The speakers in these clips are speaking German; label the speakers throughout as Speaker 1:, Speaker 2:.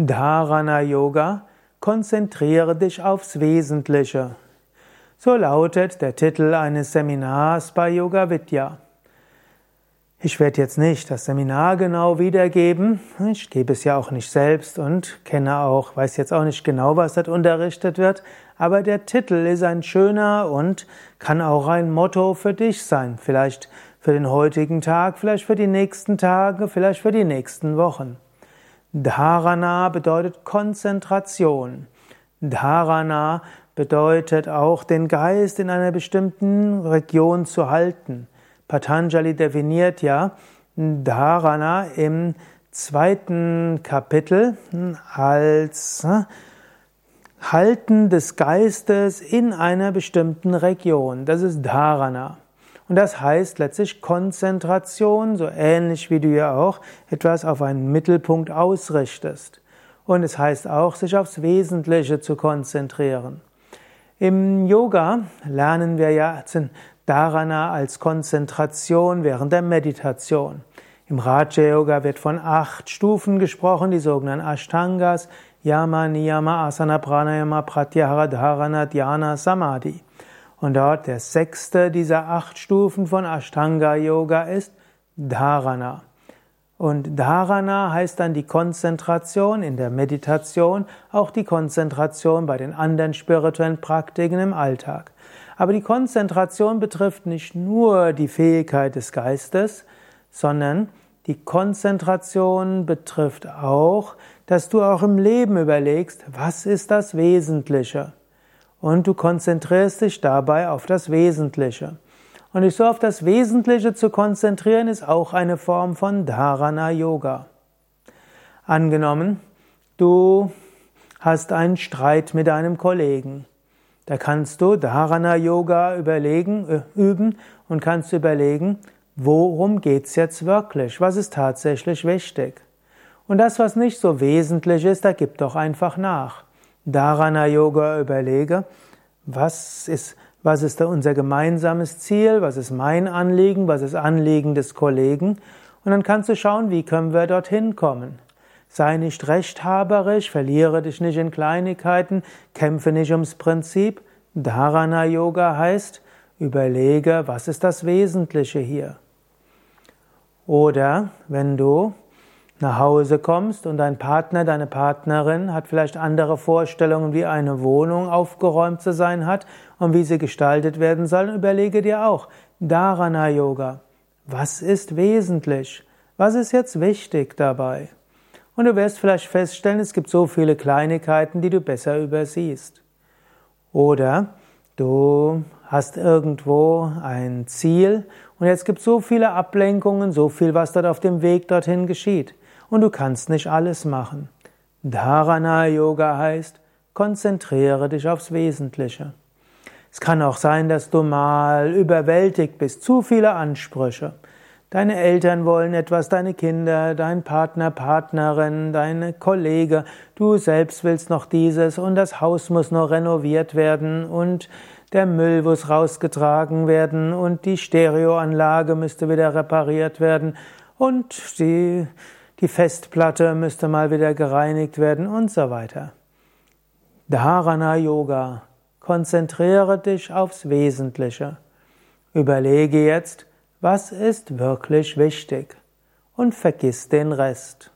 Speaker 1: Dharana Yoga, konzentriere dich aufs Wesentliche. So lautet der Titel eines Seminars bei Yoga Vidya. Ich werde jetzt nicht das Seminar genau wiedergeben. Ich gebe es ja auch nicht selbst und kenne auch, weiß jetzt auch nicht genau, was dort unterrichtet wird. Aber der Titel ist ein schöner und kann auch ein Motto für dich sein. Vielleicht für den heutigen Tag, vielleicht für die nächsten Tage, vielleicht für die nächsten Wochen. Dharana bedeutet Konzentration. Dharana bedeutet auch, den Geist in einer bestimmten Region zu halten. Patanjali definiert ja Dharana im zweiten Kapitel als hm, Halten des Geistes in einer bestimmten Region. Das ist Dharana. Und das heißt letztlich Konzentration, so ähnlich wie du ja auch etwas auf einen Mittelpunkt ausrichtest. Und es heißt auch, sich aufs Wesentliche zu konzentrieren. Im Yoga lernen wir ja Dharana als Konzentration während der Meditation. Im Raja Yoga wird von acht Stufen gesprochen, die sogenannten Ashtangas, Yama, Niyama, Asana, Pranayama, Pratyahara, Dharana, Dhyana, Samadhi. Und dort der sechste dieser acht Stufen von Ashtanga Yoga ist Dharana. Und Dharana heißt dann die Konzentration in der Meditation, auch die Konzentration bei den anderen spirituellen Praktiken im Alltag. Aber die Konzentration betrifft nicht nur die Fähigkeit des Geistes, sondern die Konzentration betrifft auch, dass du auch im Leben überlegst, was ist das Wesentliche? Und du konzentrierst dich dabei auf das Wesentliche. Und dich so auf das Wesentliche zu konzentrieren, ist auch eine Form von Dharana Yoga. Angenommen, du hast einen Streit mit einem Kollegen. Da kannst du Dharana Yoga überlegen, äh, üben und kannst überlegen, worum geht's jetzt wirklich? Was ist tatsächlich wichtig? Und das, was nicht so wesentlich ist, da gib doch einfach nach. Dharana Yoga überlege, was ist, was ist unser gemeinsames Ziel, was ist mein Anliegen, was ist Anliegen des Kollegen und dann kannst du schauen, wie können wir dorthin kommen. Sei nicht rechthaberisch, verliere dich nicht in Kleinigkeiten, kämpfe nicht ums Prinzip. Dharana Yoga heißt, überlege, was ist das Wesentliche hier. Oder wenn du nach Hause kommst und dein Partner, deine Partnerin hat vielleicht andere Vorstellungen, wie eine Wohnung aufgeräumt zu sein hat und wie sie gestaltet werden soll, überlege dir auch Dharana Yoga. Was ist wesentlich? Was ist jetzt wichtig dabei? Und du wirst vielleicht feststellen, es gibt so viele Kleinigkeiten, die du besser übersiehst. Oder du hast irgendwo ein Ziel und jetzt gibt es so viele Ablenkungen, so viel, was dort auf dem Weg dorthin geschieht und du kannst nicht alles machen. Dharana Yoga heißt, konzentriere dich aufs Wesentliche. Es kann auch sein, dass du mal überwältigt bist, zu viele Ansprüche. Deine Eltern wollen etwas, deine Kinder, dein Partner, Partnerin, deine Kollege, du selbst willst noch dieses und das Haus muss noch renoviert werden und der Müll muss rausgetragen werden und die Stereoanlage müsste wieder repariert werden und die die Festplatte müsste mal wieder gereinigt werden und so weiter. Dharana Yoga. Konzentriere dich aufs Wesentliche. Überlege jetzt, was ist wirklich wichtig und vergiss den Rest.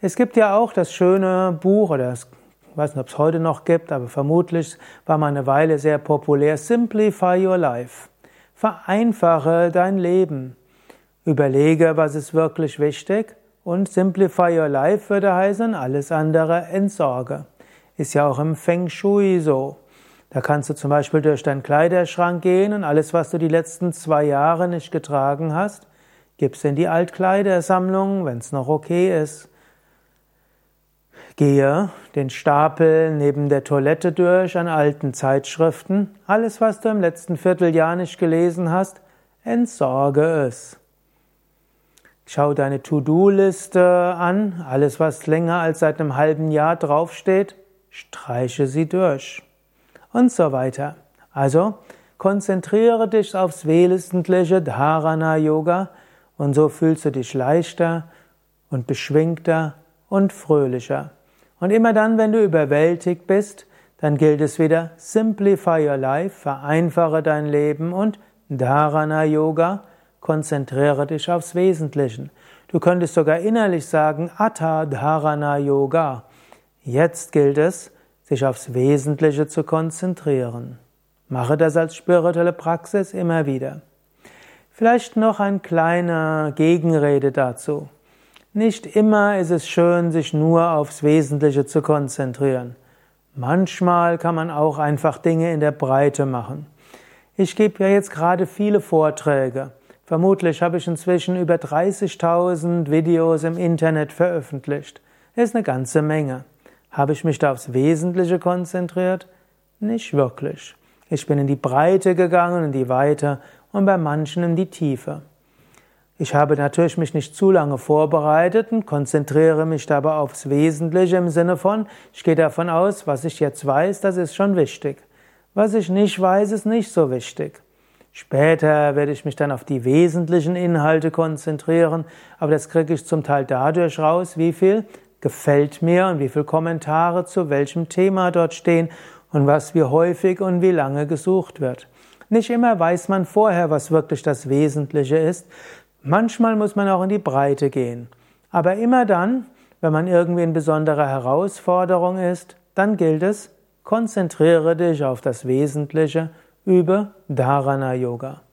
Speaker 1: Es gibt ja auch das schöne Buch, oder ich weiß nicht, ob es heute noch gibt, aber vermutlich war mal eine Weile sehr populär, Simplify Your Life. Vereinfache dein Leben. Überlege, was ist wirklich wichtig und Simplify Your Life würde heißen, alles andere entsorge. Ist ja auch im Feng Shui so. Da kannst du zum Beispiel durch deinen Kleiderschrank gehen und alles, was du die letzten zwei Jahre nicht getragen hast, gibst in die Altkleidersammlung, wenn es noch okay ist. Gehe den Stapel neben der Toilette durch an alten Zeitschriften. Alles, was du im letzten Vierteljahr nicht gelesen hast, entsorge es. Schau deine To-Do-Liste an. Alles, was länger als seit einem halben Jahr draufsteht, streiche sie durch. Und so weiter. Also, konzentriere dich aufs wesentliche Dharana Yoga und so fühlst du dich leichter und beschwingter und fröhlicher. Und immer dann, wenn du überwältigt bist, dann gilt es wieder Simplify Your Life, vereinfache dein Leben und Dharana Yoga, konzentriere dich aufs Wesentliche. Du könntest sogar innerlich sagen Atta Dharana Yoga. Jetzt gilt es, sich aufs Wesentliche zu konzentrieren. Mache das als spirituelle Praxis immer wieder. Vielleicht noch ein kleiner Gegenrede dazu. Nicht immer ist es schön, sich nur aufs Wesentliche zu konzentrieren. Manchmal kann man auch einfach Dinge in der Breite machen. Ich gebe ja jetzt gerade viele Vorträge. Vermutlich habe ich inzwischen über 30.000 Videos im Internet veröffentlicht. Ist eine ganze Menge. Habe ich mich da aufs Wesentliche konzentriert? Nicht wirklich. Ich bin in die Breite gegangen, in die Weite und bei manchen in die Tiefe. Ich habe natürlich mich nicht zu lange vorbereitet und konzentriere mich dabei aufs Wesentliche im Sinne von, ich gehe davon aus, was ich jetzt weiß, das ist schon wichtig. Was ich nicht weiß, ist nicht so wichtig. Später werde ich mich dann auf die wesentlichen Inhalte konzentrieren, aber das kriege ich zum Teil dadurch raus, wie viel gefällt mir und wie viele Kommentare zu welchem Thema dort stehen und was wie häufig und wie lange gesucht wird. Nicht immer weiß man vorher, was wirklich das Wesentliche ist, Manchmal muss man auch in die Breite gehen. Aber immer dann, wenn man irgendwie in besonderer Herausforderung ist, dann gilt es, konzentriere dich auf das Wesentliche, übe Dharana Yoga.